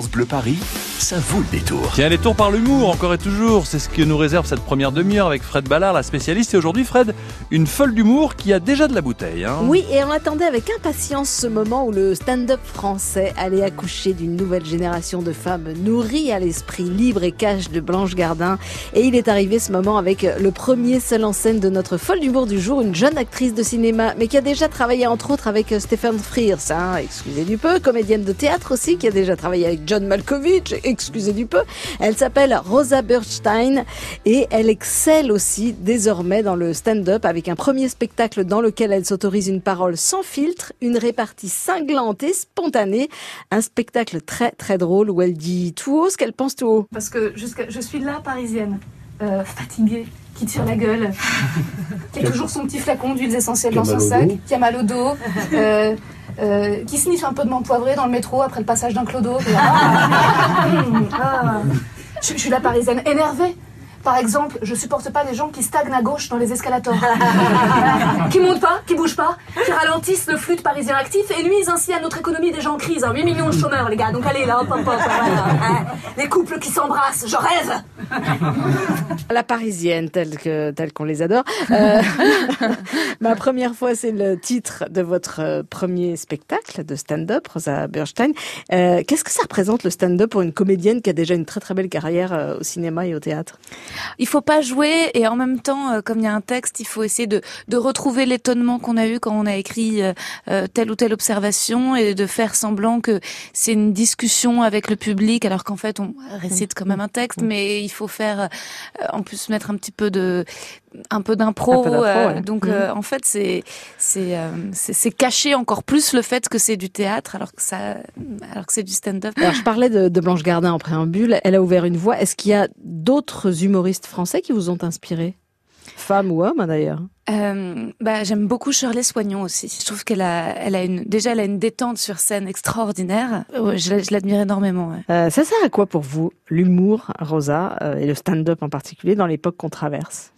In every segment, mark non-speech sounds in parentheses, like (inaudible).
Bleu Paris, ça vaut le détour. Tiens, les tours par l'humour, encore et toujours, c'est ce que nous réserve cette première demi-heure avec Fred Ballard, la spécialiste. Et aujourd'hui, Fred, une folle d'humour qui a déjà de la bouteille. Hein. Oui, et on attendait avec impatience ce moment où le stand-up français allait accoucher d'une nouvelle génération de femmes nourries à l'esprit libre et cash de Blanche Gardin. Et il est arrivé ce moment avec le premier seul en scène de notre folle d'humour du jour, une jeune actrice de cinéma, mais qui a déjà travaillé entre autres avec Stéphane Frears, hein, excusez du peu, comédienne de théâtre aussi, qui a déjà travaillé avec John Malkovich, excusez du peu. Elle s'appelle Rosa Bernstein et elle excelle aussi désormais dans le stand-up avec un premier spectacle dans lequel elle s'autorise une parole sans filtre, une répartie cinglante et spontanée, un spectacle très très drôle où elle dit tout haut ce qu'elle pense tout haut. Parce que jusqu'à- je suis la parisienne, euh, fatiguée, qui tire la gueule, (laughs) qui a toujours son petit flacon d'huiles essentielles dans son sac, qui a mal au dos, euh, (laughs) euh, qui sniffe un peu de menthe poivrée dans le métro après le passage d'un clodo. (laughs) Ah, hum, ah. je, je suis la parisienne énervée. Par exemple, je supporte pas les gens qui stagnent à gauche dans les escalators. (laughs) qui montent pas, qui bougent pas, qui ralentissent le flux de parisiens actifs et nuisent ainsi à notre économie déjà en crise. hein. 8 millions de chômeurs, les gars. Donc allez, là, hop, hop, hop, hein. Les couples qui s'embrassent, je rêve (laughs) La parisienne, telle que telle qu'on les adore. Euh, (laughs) ma première fois, c'est le titre de votre euh, premier spectacle de stand-up, Rosa Bernstein. Euh, Qu'est-ce que ça représente le stand-up pour une comédienne qui a déjà une très très belle carrière au cinéma et au théâtre? Il faut pas jouer et en même temps, euh, comme il y a un texte, il faut essayer de, de retrouver l'étonnement qu'on a eu quand on a écrit euh, euh, telle ou telle observation et de faire semblant que c'est une discussion avec le public alors qu'en fait on récite quand même un texte, mais il faut faire euh, en plus mettre un petit peu de un peu d'impro. euh, ouais. donc Mhm. euh, en fait c'est c'est euh, c'est c'est cacher encore plus le fait que c'est du théâtre alors que ça alors que c'est du stand-up. Alors, je parlais de, de Blanche Gardin en préambule. Elle a ouvert une voie. Est-ce qu'il y a d'autres humoristes français qui vous ont inspiré? Femmes ou hommes, hein, d'ailleurs Euh, bah, j'aime beaucoup Shirley Soignon aussi. Je trouve qu'elle a, elle a une, déjà, elle a une détente sur scène extraordinaire. Ouais, je, la- je l'admire énormément. ouais. Euh, Ça sert à quoi pour vous, l'humour, Rosa, euh, et le stand-up en particulier, dans l'époque qu'on traverse?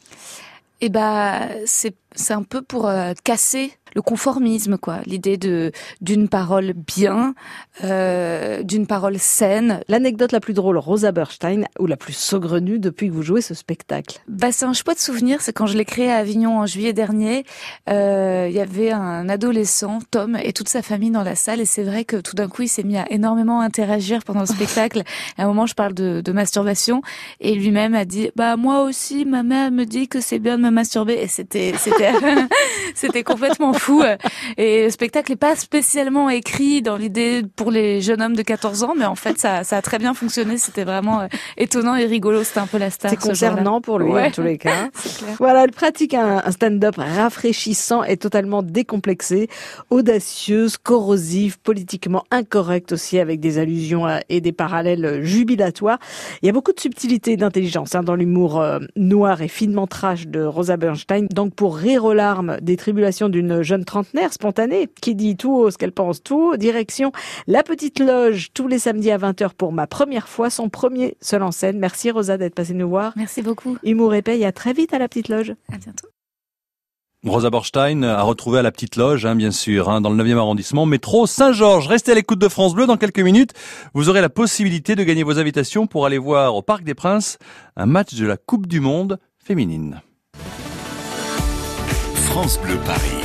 Et bah, c'est, c'est un peu pour euh, casser le conformisme, quoi. L'idée de d'une parole bien, euh, d'une parole saine. L'anecdote la plus drôle, Rosa Bernstein, ou la plus saugrenue depuis que vous jouez ce spectacle? Bah, c'est un chouette souvenir. C'est quand je l'ai créé à Avignon en juillet dernier. euh, Il y avait un adolescent, Tom, et toute sa famille dans la salle. Et c'est vrai que tout d'un coup, il s'est mis à énormément interagir pendant le (laughs) spectacle. à un moment, je parle de, de masturbation, et lui-même a dit, bah moi aussi, ma mère me dit que c'est bien de me masturber. Et c'était, c'était, (laughs) c'était complètement fou. Et le spectacle n'est pas spécialement écrit dans l'idée pour les jeunes hommes de 14 ans, mais en fait, ça, ça a très bien fonctionné. C'était vraiment euh, étonnant et rigolo. C'était un peu la star. C'est ce concernant pour lui, Ouais. en tous les cas. (laughs) Voilà, elle pratique un, un stand-up rafraîchissant et totalement décomplexé, audacieuse, corrosive, politiquement incorrecte aussi, avec des allusions à- et des parallèles jubilatoires. Il y a beaucoup de subtilité et d'intelligence hein, dans l'humour euh, noir et finement trash de Rosa Bernstein. Donc pour rire aux larmes des tribulations d'une jeune trentenaire spontanée qui dit tout haut ce qu'elle pense tout haut, direction La Petite Loge tous les samedis à 20h pour ma première fois, son premier seul en scène. Merci Rosa d'être passée nous voir. Merci beaucoup. Humour et paye, à très vite à la petite loge. À bientôt. Rosa Borstein a retrouvé à la petite loge, hein, bien sûr, hein, dans le 9e arrondissement, métro Saint-Georges. Restez à l'écoute de France Bleu dans quelques minutes. Vous aurez la possibilité de gagner vos invitations pour aller voir au Parc des Princes un match de la Coupe du Monde féminine. France Bleu Paris.